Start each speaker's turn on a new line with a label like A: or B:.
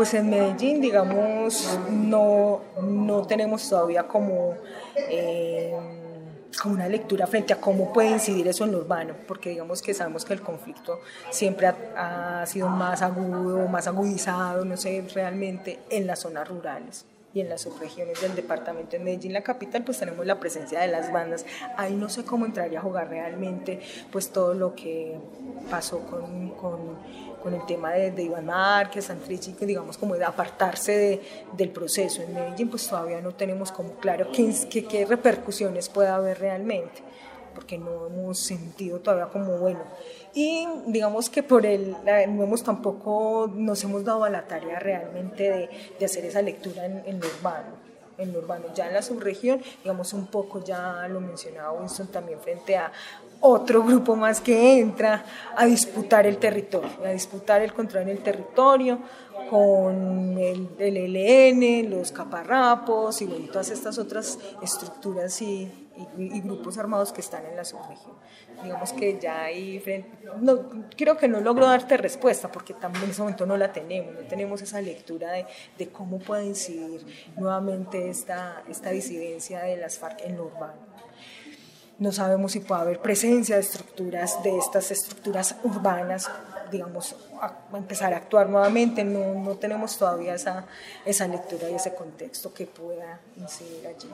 A: Pues en Medellín, digamos, no, no tenemos todavía como... Eh, como una lectura frente a cómo puede incidir eso en lo urbano, porque digamos que sabemos que el conflicto siempre ha, ha sido más agudo, más agudizado, no sé, realmente en las zonas rurales y en las subregiones del departamento de Medellín, la capital, pues tenemos la presencia de las bandas. Ahí no sé cómo entraría a jugar realmente pues todo lo que pasó con, con, con el tema de, de, Iván Márquez, Santrichi, digamos como de apartarse de, del proceso. En Medellín pues todavía no tenemos como claro qué, qué, qué repercusiones puede haber realmente porque no hemos sentido todavía como bueno. Y digamos que por el, no hemos tampoco, nos hemos dado a la tarea realmente de, de hacer esa lectura en, en lo urbano en lo urbano. Ya en la subregión, digamos un poco, ya lo mencionaba Winston también frente a otro grupo más que entra a disputar el territorio, a disputar el control en el territorio con el, el ELN, los caparrapos y todas estas otras estructuras y, y, y, grupos armados que están en la subregión. Digamos que ya hay, no, creo que no logro darte respuesta porque también en ese momento no la tenemos, no tenemos esa lectura de, de cómo puede incidir nuevamente esta, esta disidencia de las FARC en lo urbano no sabemos si puede haber presencia de estructuras, de estas estructuras urbanas, digamos, a empezar a actuar nuevamente, no, no tenemos todavía esa, esa lectura y ese contexto que pueda incidir allí.